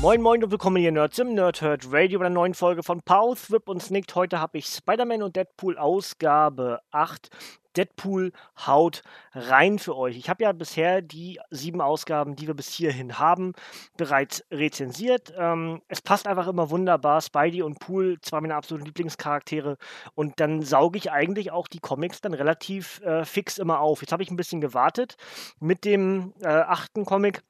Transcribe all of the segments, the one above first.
Moin Moin und willkommen hier Nerds im Nerdhurt Radio bei einer neuen Folge von Pause, Whip und Snicked. Heute habe ich Spider-Man und Deadpool Ausgabe 8. Deadpool haut rein für euch. Ich habe ja bisher die sieben Ausgaben, die wir bis hierhin haben, bereits rezensiert. Ähm, es passt einfach immer wunderbar. Spidey und Pool, zwei meiner absoluten Lieblingscharaktere. Und dann sauge ich eigentlich auch die Comics dann relativ äh, fix immer auf. Jetzt habe ich ein bisschen gewartet mit dem äh, achten Comic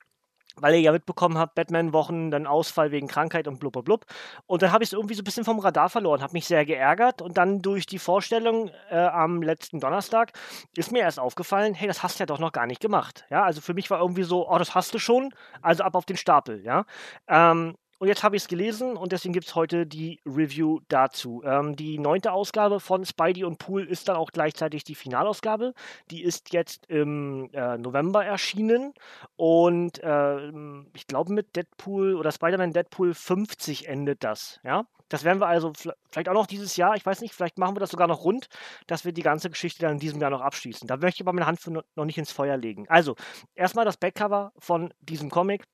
weil ihr ja mitbekommen habt, Batman-Wochen, dann Ausfall wegen Krankheit und blub, blub. Und dann habe ich es irgendwie so ein bisschen vom Radar verloren, habe mich sehr geärgert und dann durch die Vorstellung äh, am letzten Donnerstag ist mir erst aufgefallen, hey, das hast du ja doch noch gar nicht gemacht. Ja, also für mich war irgendwie so, oh, das hast du schon, also ab auf den Stapel, ja. Ähm, und jetzt habe ich es gelesen und deswegen gibt es heute die Review dazu. Ähm, die neunte Ausgabe von Spidey und Pool ist dann auch gleichzeitig die Finalausgabe. Die ist jetzt im äh, November erschienen und äh, ich glaube mit Deadpool oder Spider-Man Deadpool 50 endet das. Ja, das werden wir also vielleicht auch noch dieses Jahr, ich weiß nicht, vielleicht machen wir das sogar noch rund, dass wir die ganze Geschichte dann in diesem Jahr noch abschließen. Da möchte ich aber meine Hand für noch nicht ins Feuer legen. Also, erstmal das Backcover von diesem Comic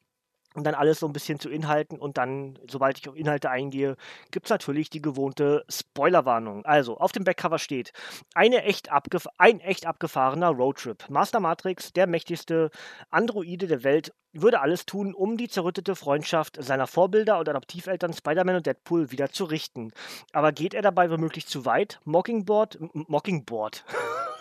und dann alles so ein bisschen zu Inhalten und dann, sobald ich auf Inhalte eingehe, gibt es natürlich die gewohnte Spoilerwarnung. Also, auf dem Backcover steht, eine echt ein echt abgefahrener Roadtrip. Master Matrix, der mächtigste Androide der Welt, würde alles tun, um die zerrüttete Freundschaft seiner Vorbilder und Adoptiveltern Spider-Man und Deadpool wieder zu richten. Aber geht er dabei womöglich zu weit? Mockingboard, Mockingboard.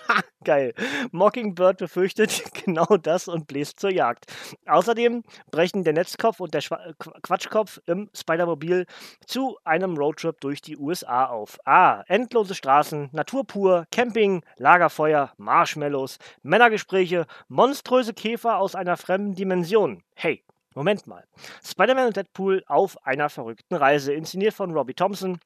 Geil. Mockingbird befürchtet genau das und bläst zur Jagd. Außerdem brechen der Netzkopf und der Schwa Quatschkopf im Spider-Mobil zu einem Roadtrip durch die USA auf. Ah, endlose Straßen, Natur pur, Camping, Lagerfeuer, Marshmallows, Männergespräche, monströse Käfer aus einer fremden Dimension. Hey, Moment mal. Spider-Man und Deadpool auf einer verrückten Reise, inszeniert von Robbie Thompson,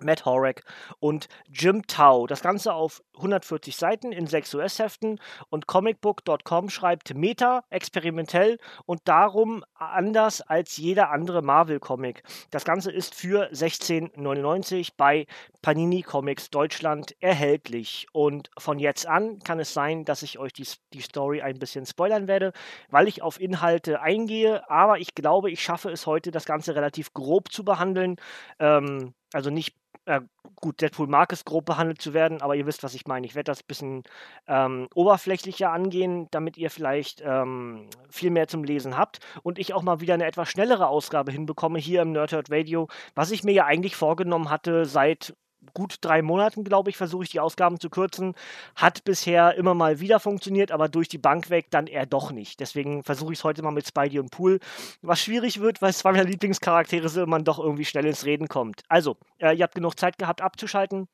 Matt Horak und Jim Tau. Das Ganze auf 140 Seiten in sechs US-Heften und comicbook.com schreibt Meta experimentell und darum anders als jeder andere Marvel-Comic. Das Ganze ist für 16,99 bei Panini Comics Deutschland erhältlich. Und von jetzt an kann es sein, dass ich euch die, die Story ein bisschen spoilern werde, weil ich auf Inhalte eingehe. Aber ich glaube, ich schaffe es heute, das Ganze relativ grob zu behandeln. Ähm, also nicht äh, gut, Deadpool mag es grob behandelt zu werden, aber ihr wisst, was ich meine. Ich werde das ein bisschen ähm, oberflächlicher angehen, damit ihr vielleicht ähm, viel mehr zum Lesen habt und ich auch mal wieder eine etwas schnellere Ausgabe hinbekomme hier im Nerdhurt Radio, was ich mir ja eigentlich vorgenommen hatte seit gut drei Monaten, glaube ich, versuche ich die Ausgaben zu kürzen. Hat bisher immer mal wieder funktioniert, aber durch die Bank weg dann eher doch nicht. Deswegen versuche ich es heute mal mit Spidey und Pool, was schwierig wird, weil es zwei meiner Lieblingscharaktere sind und man doch irgendwie schnell ins Reden kommt. Also, äh, ihr habt genug Zeit gehabt abzuschalten.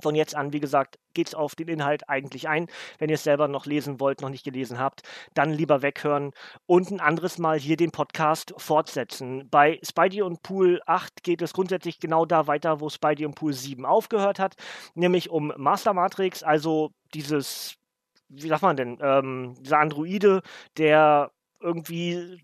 Von jetzt an, wie gesagt, geht es auf den Inhalt eigentlich ein. Wenn ihr es selber noch lesen wollt, noch nicht gelesen habt, dann lieber weghören und ein anderes Mal hier den Podcast fortsetzen. Bei Spidey und Pool 8 geht es grundsätzlich genau da weiter, wo Spidey und Pool 7 aufgehört hat, nämlich um Master Matrix, also dieses, wie sagt man denn, ähm, dieser Androide, der irgendwie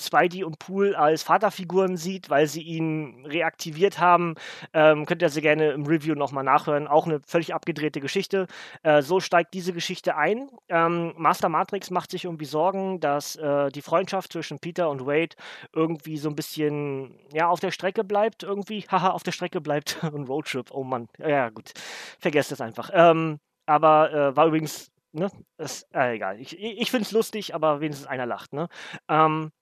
Spidey und Pool als Vaterfiguren sieht, weil sie ihn reaktiviert haben. Ähm, könnt ihr sie gerne im Review nochmal nachhören. Auch eine völlig abgedrehte Geschichte. Äh, so steigt diese Geschichte ein. Ähm, Master Matrix macht sich irgendwie Sorgen, dass äh, die Freundschaft zwischen Peter und Wade irgendwie so ein bisschen ja, auf der Strecke bleibt. Irgendwie, haha, auf der Strecke bleibt. ein Roadtrip, oh Mann. Ja, gut. Vergesst es einfach. Ähm, aber äh, war übrigens Ne? Ist, äh, egal. Ich, ich finde es lustig, aber wenigstens einer lacht. Ne? Ähm,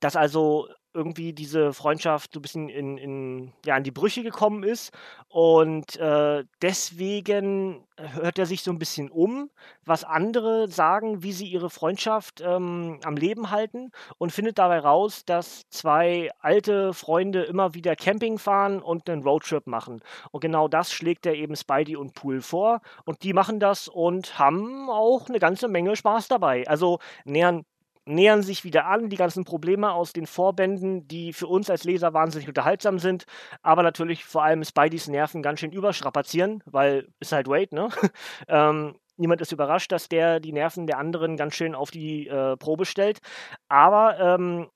dass also irgendwie diese Freundschaft so ein bisschen in, in, ja, in die Brüche gekommen ist. Und äh, deswegen hört er sich so ein bisschen um, was andere sagen, wie sie ihre Freundschaft ähm, am Leben halten und findet dabei raus, dass zwei alte Freunde immer wieder Camping fahren und einen Roadtrip machen. Und genau das schlägt er eben Spidey und Pool vor. Und die machen das und haben auch eine ganze Menge Spaß dabei. Also nähern nähern sich wieder an, die ganzen Probleme aus den Vorbänden, die für uns als Leser wahnsinnig unterhaltsam sind, aber natürlich vor allem Spideys Nerven ganz schön überstrapazieren, weil ist halt Wade, ne? ähm, niemand ist überrascht, dass der die Nerven der anderen ganz schön auf die äh, Probe stellt. Aber ähm,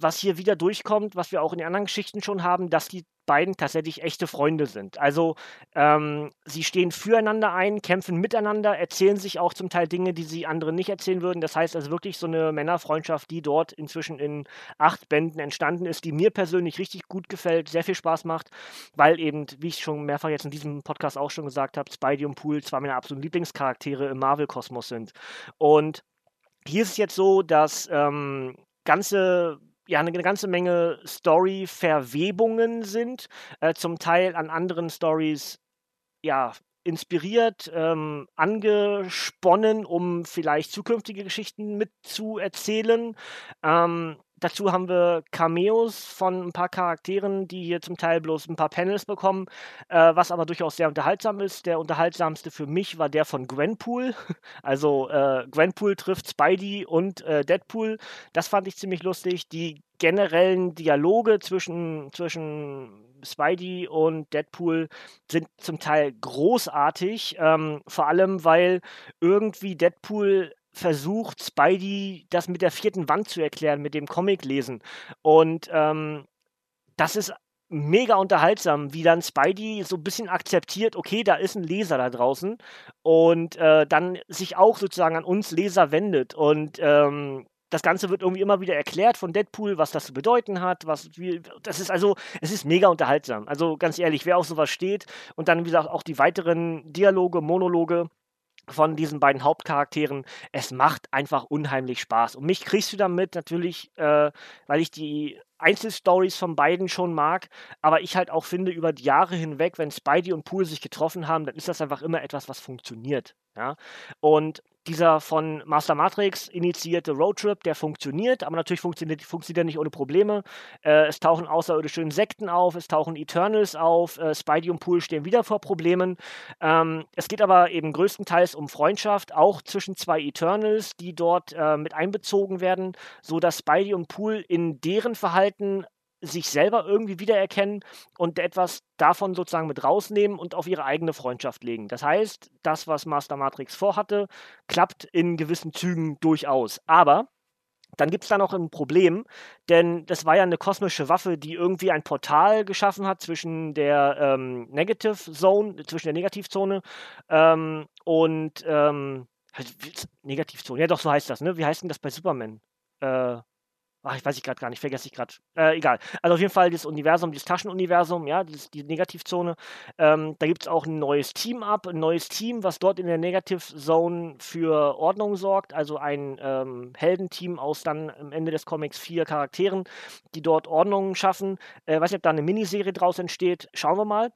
was hier wieder durchkommt, was wir auch in den anderen Geschichten schon haben, dass die beiden tatsächlich echte Freunde sind. Also ähm, sie stehen füreinander ein, kämpfen miteinander, erzählen sich auch zum Teil Dinge, die sie anderen nicht erzählen würden. Das heißt also wirklich so eine Männerfreundschaft, die dort inzwischen in acht Bänden entstanden ist, die mir persönlich richtig gut gefällt, sehr viel Spaß macht, weil eben, wie ich schon mehrfach jetzt in diesem Podcast auch schon gesagt habe, Spidey und Pool zwei meiner absoluten Lieblingscharaktere im Marvel-Kosmos sind. Und hier ist es jetzt so, dass ähm, ganze ja eine ganze Menge Story-Verwebungen sind, äh, zum Teil an anderen Stories ja inspiriert, ähm, angesponnen, um vielleicht zukünftige Geschichten mitzuerzählen. Ähm, Dazu haben wir Cameos von ein paar Charakteren, die hier zum Teil bloß ein paar Panels bekommen, äh, was aber durchaus sehr unterhaltsam ist. Der unterhaltsamste für mich war der von Gwenpool. Also äh, Gwenpool trifft Spidey und äh, Deadpool. Das fand ich ziemlich lustig. Die generellen Dialoge zwischen, zwischen Spidey und Deadpool sind zum Teil großartig. Ähm, vor allem, weil irgendwie Deadpool versucht, Spidey das mit der vierten Wand zu erklären, mit dem Comic lesen. Und ähm, das ist mega unterhaltsam, wie dann Spidey so ein bisschen akzeptiert, okay, da ist ein Leser da draußen und äh, dann sich auch sozusagen an uns Leser wendet und ähm, das Ganze wird irgendwie immer wieder erklärt von Deadpool, was das zu bedeuten hat, was wie, das ist also, es ist mega unterhaltsam. Also ganz ehrlich, wer auf sowas steht und dann wie gesagt auch die weiteren Dialoge, Monologe, von diesen beiden Hauptcharakteren. Es macht einfach unheimlich Spaß. Und mich kriegst du damit natürlich, äh, weil ich die Einzelstories von beiden schon mag, aber ich halt auch finde, über die Jahre hinweg, wenn Spidey und Pool sich getroffen haben, dann ist das einfach immer etwas, was funktioniert. Ja? Und dieser von Master Matrix initiierte Roadtrip, der funktioniert, aber natürlich funktioniert, funktioniert er nicht ohne Probleme. Äh, es tauchen außerirdische Insekten auf, es tauchen Eternals auf, äh, Spidey und Pool stehen wieder vor Problemen. Ähm, es geht aber eben größtenteils um Freundschaft, auch zwischen zwei Eternals, die dort äh, mit einbezogen werden, sodass Spidey und Pool in deren Verhalten sich selber irgendwie wiedererkennen und etwas davon sozusagen mit rausnehmen und auf ihre eigene Freundschaft legen. Das heißt, das, was Master Matrix vorhatte, klappt in gewissen Zügen durchaus. Aber dann gibt es da noch ein Problem, denn das war ja eine kosmische Waffe, die irgendwie ein Portal geschaffen hat zwischen der ähm, Negative Zone, zwischen der Negativzone ähm, und ähm, Negativzone. Ja, doch, so heißt das, ne? Wie heißt denn das bei Superman? Äh, Ach, ich weiß ich gerade gar nicht, vergesse ich gerade. Äh, egal. Also auf jeden Fall das Universum, dieses Taschenuniversum, ja, dieses, die Negativzone. Ähm, da gibt es auch ein neues Team ab, ein neues Team, was dort in der Negative Zone für Ordnung sorgt. Also ein ähm, Heldenteam aus dann am Ende des Comics vier Charakteren, die dort Ordnung schaffen. Äh, weiß nicht, ob da eine Miniserie draus entsteht. Schauen wir mal.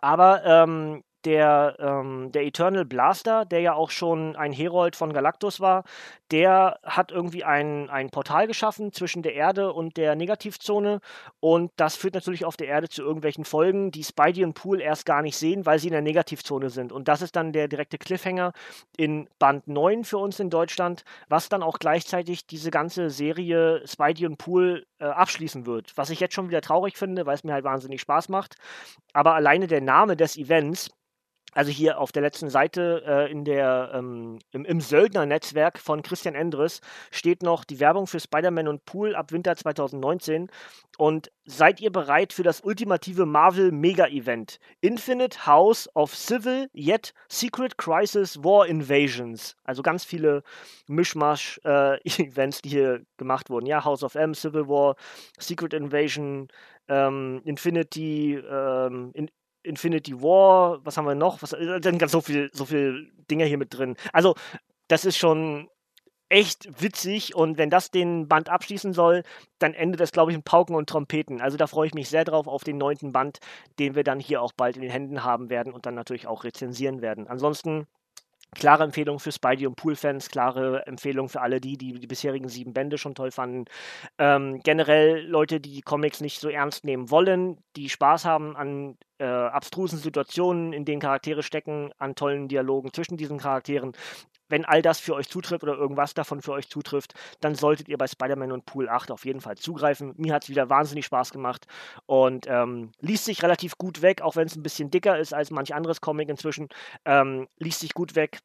Aber ähm, der, ähm, der Eternal Blaster, der ja auch schon ein Herold von Galactus war, der hat irgendwie ein, ein Portal geschaffen zwischen der Erde und der Negativzone und das führt natürlich auf der Erde zu irgendwelchen Folgen, die Spidey und Pool erst gar nicht sehen, weil sie in der Negativzone sind. Und das ist dann der direkte Cliffhanger in Band 9 für uns in Deutschland, was dann auch gleichzeitig diese ganze Serie Spidey und Pool äh, abschließen wird. Was ich jetzt schon wieder traurig finde, weil es mir halt wahnsinnig Spaß macht. Aber alleine der Name des Events, also hier auf der letzten Seite äh, in der, ähm, im, im Söldner-Netzwerk von Christian Endres steht noch die Werbung für Spider-Man und Pool ab Winter 2019. Und seid ihr bereit für das ultimative Marvel Mega-Event? Infinite House of Civil Yet Secret Crisis War Invasions. Also ganz viele Mischmasch-Events, äh, die hier gemacht wurden. Ja, House of M, Civil War, Secret Invasion, ähm, Infinity, ähm, in, Infinity War, was haben wir noch? Was, äh, dann ganz so viel, so viel Dinge hier mit drin. Also, das ist schon echt witzig und wenn das den Band abschließen soll, dann endet das, glaube ich, in Pauken und Trompeten. Also da freue ich mich sehr drauf auf den neunten Band, den wir dann hier auch bald in den Händen haben werden und dann natürlich auch rezensieren werden. Ansonsten Klare Empfehlung für Spidey und Pool-Fans, klare Empfehlung für alle die, die die bisherigen sieben Bände schon toll fanden. Ähm, generell Leute, die Comics nicht so ernst nehmen wollen, die Spaß haben an äh, abstrusen Situationen, in denen Charaktere stecken, an tollen Dialogen zwischen diesen Charakteren. Wenn all das für euch zutrifft oder irgendwas davon für euch zutrifft, dann solltet ihr bei Spider-Man und Pool 8 auf jeden Fall zugreifen. Mir hat es wieder wahnsinnig Spaß gemacht und ähm, liest sich relativ gut weg, auch wenn es ein bisschen dicker ist als manch anderes Comic inzwischen. Ähm, liest sich gut weg.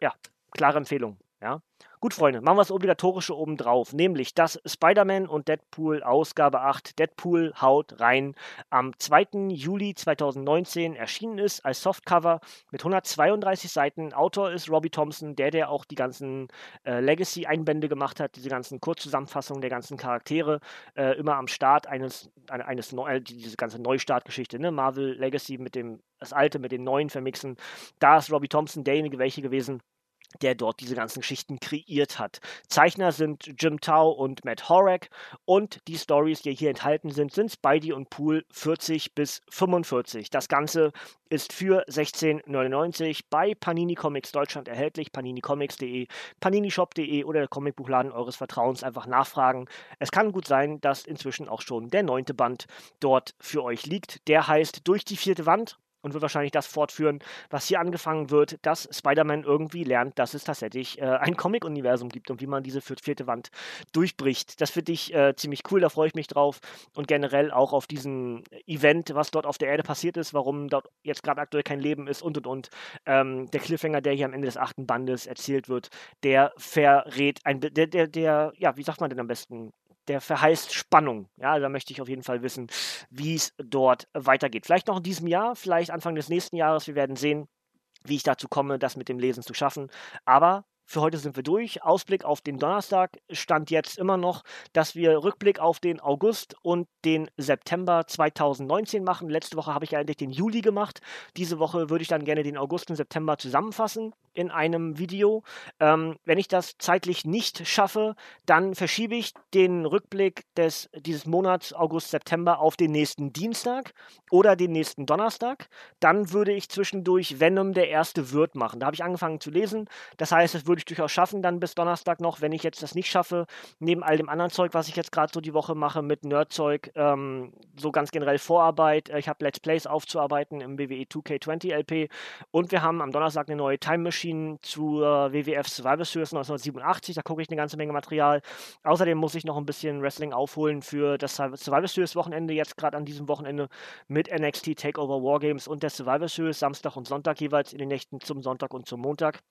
Ja, klare Empfehlung. Ja. Gut, Freunde, machen wir das Obligatorische oben drauf, nämlich dass Spider-Man und Deadpool Ausgabe 8 Deadpool haut rein am 2. Juli 2019 erschienen ist als Softcover mit 132 Seiten. Autor ist Robbie Thompson, der, der auch die ganzen äh, Legacy-Einbände gemacht hat, diese ganzen Kurzzusammenfassungen der ganzen Charaktere, äh, immer am Start eines, eines Neu äh, diese ganze Neustartgeschichte, ne? Marvel Legacy mit dem, das Alte mit dem Neuen vermixen. Da ist Robbie Thompson derjenige welche gewesen, der dort diese ganzen Geschichten kreiert hat. Zeichner sind Jim Tao und Matt Horak und die Stories, die hier enthalten sind, sind Spidey und Pool 40 bis 45. Das Ganze ist für 16,99 bei Panini Comics Deutschland erhältlich, paninicomics.de, paninishop.de oder der Comicbuchladen eures Vertrauens einfach nachfragen. Es kann gut sein, dass inzwischen auch schon der neunte Band dort für euch liegt. Der heißt Durch die vierte Wand und wird wahrscheinlich das fortführen, was hier angefangen wird, dass Spider-Man irgendwie lernt, dass es tatsächlich äh, ein Comic-Universum gibt und wie man diese vierte Wand durchbricht. Das finde ich äh, ziemlich cool, da freue ich mich drauf und generell auch auf diesen Event, was dort auf der Erde passiert ist, warum dort jetzt gerade aktuell kein Leben ist und und und. Ähm, der Cliffhanger, der hier am Ende des achten Bandes erzählt wird, der verrät ein, der, der, der, ja, wie sagt man denn am besten? Der verheißt Spannung. Ja, da möchte ich auf jeden Fall wissen, wie es dort weitergeht. Vielleicht noch in diesem Jahr, vielleicht Anfang des nächsten Jahres. Wir werden sehen, wie ich dazu komme, das mit dem Lesen zu schaffen. Aber für heute sind wir durch. Ausblick auf den Donnerstag stand jetzt immer noch, dass wir Rückblick auf den August und den September 2019 machen. Letzte Woche habe ich ja endlich den Juli gemacht. Diese Woche würde ich dann gerne den August und September zusammenfassen in einem Video. Ähm, wenn ich das zeitlich nicht schaffe, dann verschiebe ich den Rückblick des, dieses Monats August-September auf den nächsten Dienstag oder den nächsten Donnerstag. Dann würde ich zwischendurch Venom der erste Wirt machen. Da habe ich angefangen zu lesen. Das heißt, es würde ich durchaus schaffen, dann bis Donnerstag noch. Wenn ich jetzt das nicht schaffe, neben all dem anderen Zeug, was ich jetzt gerade so die Woche mache mit Nerdzeug, ähm, so ganz generell Vorarbeit. Äh, ich habe Let's Plays aufzuarbeiten im WWE 2K20 LP und wir haben am Donnerstag eine neue Time Machine zur WWF Survivor Series 1987. Da gucke ich eine ganze Menge Material. Außerdem muss ich noch ein bisschen Wrestling aufholen für das Survivor Series Wochenende, jetzt gerade an diesem Wochenende mit NXT Takeover Wargames und der Survivor Series Samstag und Sonntag jeweils in den Nächten zum Sonntag und zum Montag.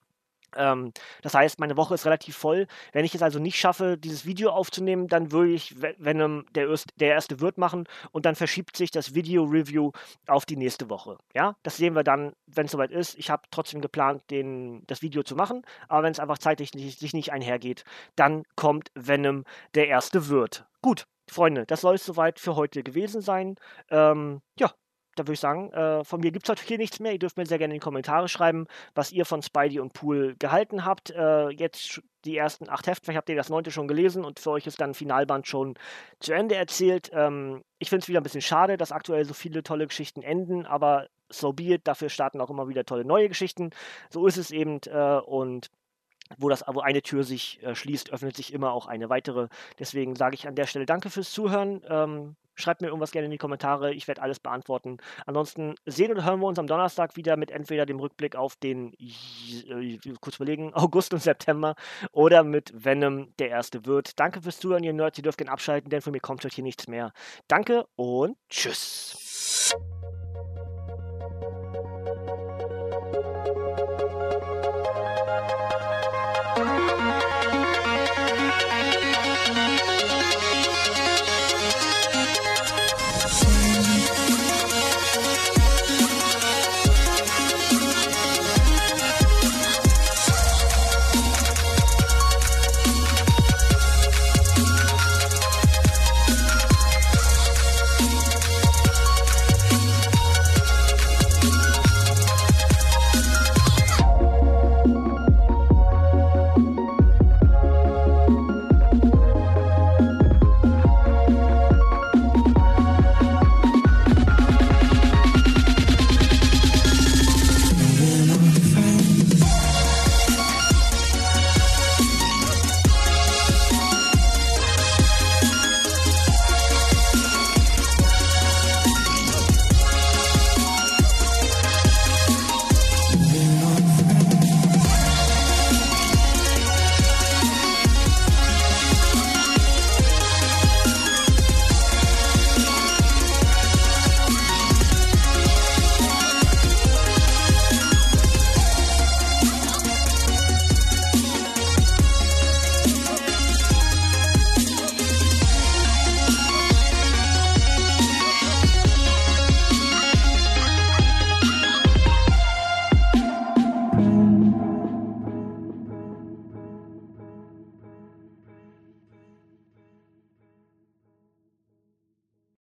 Ähm, das heißt, meine Woche ist relativ voll. Wenn ich es also nicht schaffe, dieses Video aufzunehmen, dann würde ich Venom der, der erste Wirt machen und dann verschiebt sich das Video-Review auf die nächste Woche. Ja, das sehen wir dann, wenn es soweit ist. Ich habe trotzdem geplant, den, das Video zu machen, aber wenn es einfach zeitlich nicht, sich nicht einhergeht, dann kommt Venom der erste Wirt. Gut, Freunde, das soll es soweit für heute gewesen sein. Ähm, ja, da würde ich sagen, äh, von mir gibt es heute hier nichts mehr. Ihr dürft mir sehr gerne in die Kommentare schreiben, was ihr von Spidey und Pool gehalten habt. Äh, jetzt die ersten acht Hefte, vielleicht habt ihr das neunte schon gelesen und für euch ist dann Finalband schon zu Ende erzählt. Ähm, ich finde es wieder ein bisschen schade, dass aktuell so viele tolle Geschichten enden, aber so be it, dafür starten auch immer wieder tolle neue Geschichten. So ist es eben äh, und wo das wo eine Tür sich äh, schließt, öffnet sich immer auch eine weitere. Deswegen sage ich an der Stelle danke fürs Zuhören. Ähm, Schreibt mir irgendwas gerne in die Kommentare. Ich werde alles beantworten. Ansonsten sehen oder hören wir uns am Donnerstag wieder mit entweder dem Rückblick auf den, äh, kurz überlegen, August und September oder mit Venom, der erste wird. Danke fürs Zuhören, ihr Nerds. Ihr dürft gerne abschalten, denn von mir kommt heute hier nichts mehr. Danke und tschüss.